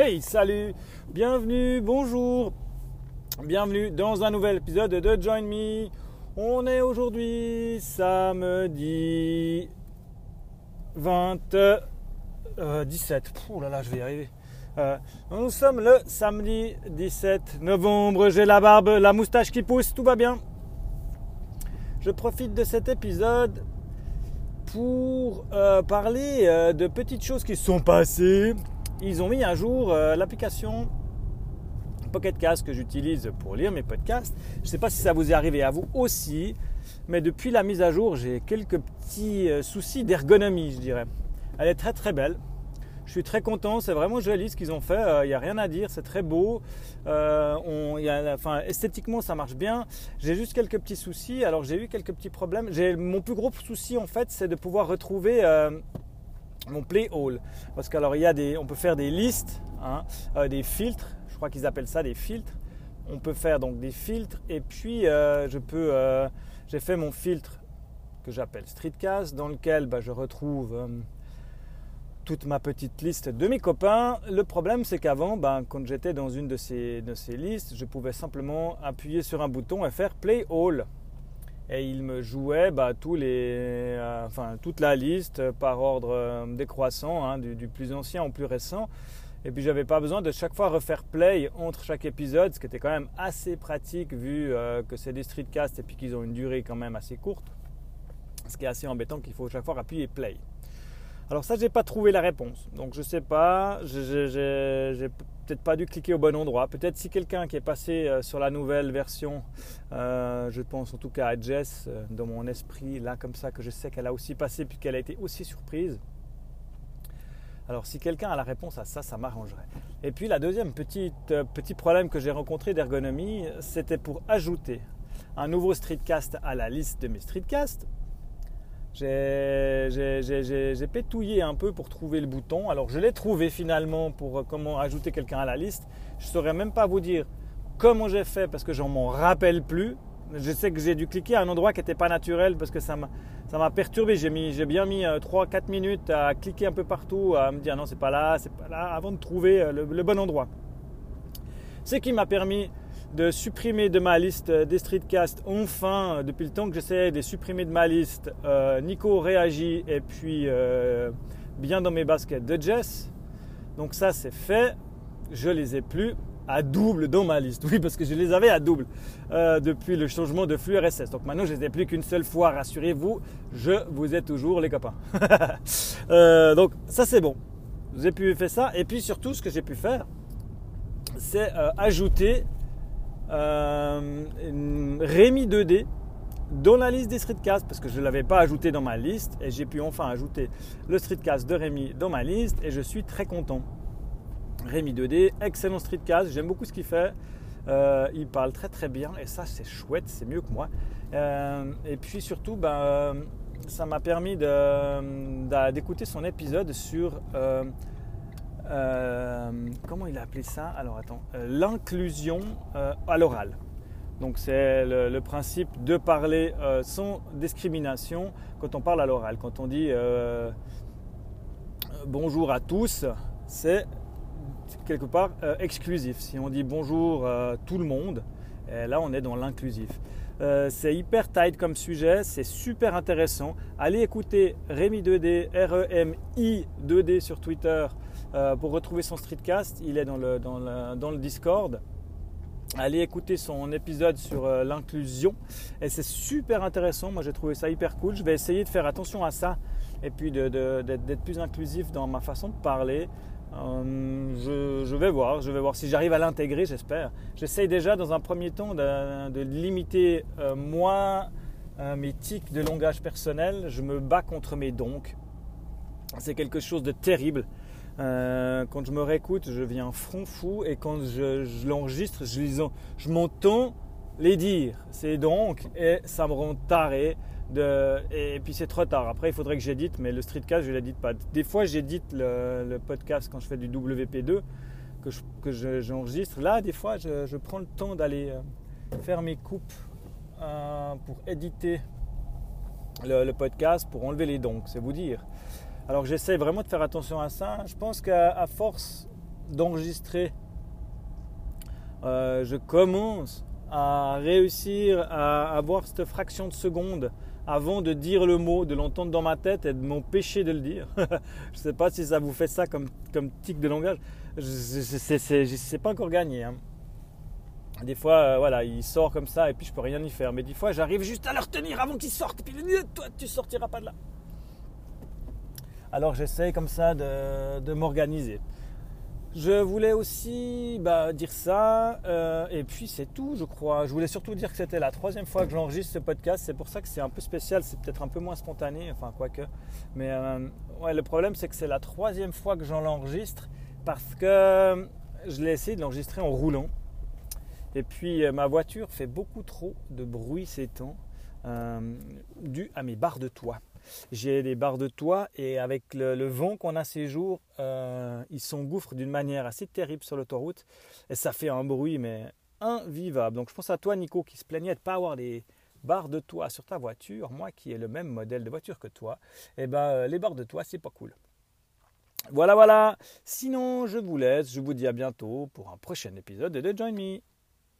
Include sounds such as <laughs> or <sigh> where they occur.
Hey, salut, bienvenue, bonjour, bienvenue dans un nouvel épisode de Join Me. On est aujourd'hui samedi 20, 17. Oh là là, je vais y arriver. Euh, nous sommes le samedi 17 novembre. J'ai la barbe, la moustache qui pousse, tout va bien. Je profite de cet épisode pour euh, parler euh, de petites choses qui sont passées. Ils ont mis à jour l'application Pocket Cast que j'utilise pour lire mes podcasts. Je ne sais pas si ça vous est arrivé à vous aussi, mais depuis la mise à jour, j'ai quelques petits soucis d'ergonomie, je dirais. Elle est très très belle. Je suis très content, c'est vraiment joli ce qu'ils ont fait, il euh, n'y a rien à dire, c'est très beau. Euh, enfin, esthétiquement ça marche bien. J'ai juste quelques petits soucis, alors j'ai eu quelques petits problèmes. Mon plus gros souci en fait c'est de pouvoir retrouver euh, mon play all. Parce qu'alors il y a des, on peut faire des listes, hein, des filtres, je crois qu'ils appellent ça des filtres. On peut faire donc des filtres et puis je peux, j'ai fait mon filtre que j'appelle Streetcast dans lequel bah, je retrouve toute ma petite liste de mes copains. Le problème, c'est qu'avant, ben, quand j'étais dans une de ces, de ces listes, je pouvais simplement appuyer sur un bouton et faire Play All. Et il me jouait ben, tous les, euh, enfin, toute la liste par ordre euh, décroissant, hein, du, plus ancien au plus récent. Et puis j'avais pas besoin de chaque fois refaire play entre chaque épisode, ce qui était quand même assez pratique vu euh, que c'est des streetcasts et puis qu'ils ont une durée quand même assez courte. Ce qui est assez embêtant qu'il faut chaque fois appuyer play. Alors ça, j'ai pas trouvé la réponse. Donc je sais pas, j'ai peut-être pas dû cliquer au bon endroit. Peut-être si quelqu'un qui est passé euh, sur la nouvelle version, euh, je pense en tout cas à Jess, euh, dans mon esprit, là comme ça, que je sais qu'elle a aussi passé puis qu'elle a été aussi surprise. Alors si quelqu'un a la réponse à ça, ça m'arrangerait. Et puis la deuxième petite, petit problème que j'ai rencontré d'ergonomie, c'était pour ajouter un nouveau streetcast à la liste de mes streetcasts j'ai pétouillé un peu pour trouver le bouton. Alors je l'ai trouvé finalement pour euh, comment ajouter quelqu'un à la liste. Je ne saurais même pas vous dire comment j'ai fait parce que je m'en rappelle plus. Je sais que j'ai dû cliquer à un endroit qui n'était pas naturel parce que ça m'a perturbé. J'ai bien mis 3-4 euh, minutes à cliquer un peu partout, à me dire non c'est pas là, c'est pas là, avant de trouver euh, le bon endroit. Ce qui m'a permis de supprimer de ma liste des streetcasts. Enfin, depuis le temps que j'essayais de les supprimer de ma liste, euh, Nico réagit et puis euh, bien dans mes baskets de Jess. Donc ça c'est fait. Je les ai plus à double dans ma liste. <laughs> Oui, parce que je les avais à double euh, depuis le changement de flux RSS. Donc maintenant, je les ai plus qu'une seule fois. Rassurez-vous, je vous ai toujours les copains. <laughs> donc ça c'est bon. J'ai pu faire ça. Et puis surtout, ce que j'ai pu faire, c'est ajouter euh, Rémi 2D dans la liste des streetcasts parce que je ne l'avais pas ajouté dans ma liste et j'ai pu enfin ajouter le streetcast de Rémi dans ma liste et je suis très content. Rémi 2D, excellent streetcast, j'aime beaucoup ce qu'il fait. Euh, il parle très très bien et ça c'est chouette, c'est mieux que moi. Euh, et puis surtout, ben, ça m'a permis d'écouter son épisode sur euh, il a appelé ça Alors attends, euh, l'inclusion euh, à l'oral. Donc c'est le, principe de parler sans discrimination quand on parle à l'oral. Quand on dit bonjour à tous, c'est quelque part exclusif. Si on dit bonjour à tout le monde, là on est dans l'inclusif. c'est hyper tight comme sujet, c'est super intéressant. Allez écouter Rémi 2D, R-E-M-I 2D sur Twitter euh, pour retrouver son streetcast, il est dans le, dans le, Discord. Allez écouter son épisode sur euh, l'inclusion. Et c'est super intéressant. Moi, j'ai trouvé ça hyper cool. Je vais essayer de faire attention à ça et puis d'être plus inclusif dans ma façon de parler. Euh, je, vais voir, je vais voir si j'arrive à l'intégrer, j'espère. J'essaye déjà dans un premier temps de, limiter moi mes tics de langage personnel. Je me bats contre mes donc. C'est quelque chose de terrible. Euh, quand je me réécoute, je viens front fou et quand je, l'enregistre, je, je m'entends les dire. C'est donc, et ça me rend taré. Et, puis c'est trop tard. Après, il faudrait que j'édite, mais le streetcast, je ne l'édite pas. Des fois, j'édite le, podcast quand je fais du WP2, que, j'enregistre. Là, des fois, je, prends le temps d'aller euh, faire mes coupes euh, pour éditer le, le, podcast, pour enlever les dons, c'est vous dire. Alors j'essaie vraiment de faire attention à ça. Je pense qu'à force d'enregistrer, euh, je commence à réussir à avoir cette fraction de seconde avant de dire le mot, de l'entendre dans ma tête et de m'empêcher de le dire. <laughs> je ne sais pas si ça vous fait ça comme, comme tic de langage. Je ne sais pas encore gagné. Hein. Des fois, euh, voilà, il sort comme ça et puis je peux rien y faire. Mais des fois, j'arrive juste à le retenir avant qu'il sorte. Et puis, toi, tu sortiras pas de là. Alors, j'essaie comme ça de, m'organiser. Je voulais aussi bah, dire ça, euh, et puis c'est tout, je crois. Je voulais surtout dire que c'était la troisième fois que j'enregistre ce podcast. C'est pour ça que c'est un peu spécial, c'est peut-être un peu moins spontané, enfin quoique. Mais euh, ouais, le problème, c'est que c'est la troisième fois que j'en l'enregistre parce que je l'ai essayé de l'enregistrer en roulant. Et puis euh, ma voiture fait beaucoup trop de bruit ces temps, dû à mes barres de toit. J'ai des barres de toit et avec le, vent qu'on a ces jours, euh, ils s'engouffrent d'une manière assez terrible sur l'autoroute et ça fait un bruit mais invivable. Donc je pense à toi Nico qui se plaignait de ne pas avoir des barres de toit sur ta voiture, moi qui ai le même modèle de voiture que toi, eh ben euh, les barres de toit c'est pas cool. Voilà voilà. Sinon je vous laisse, je vous dis à bientôt pour un prochain épisode de Join Me.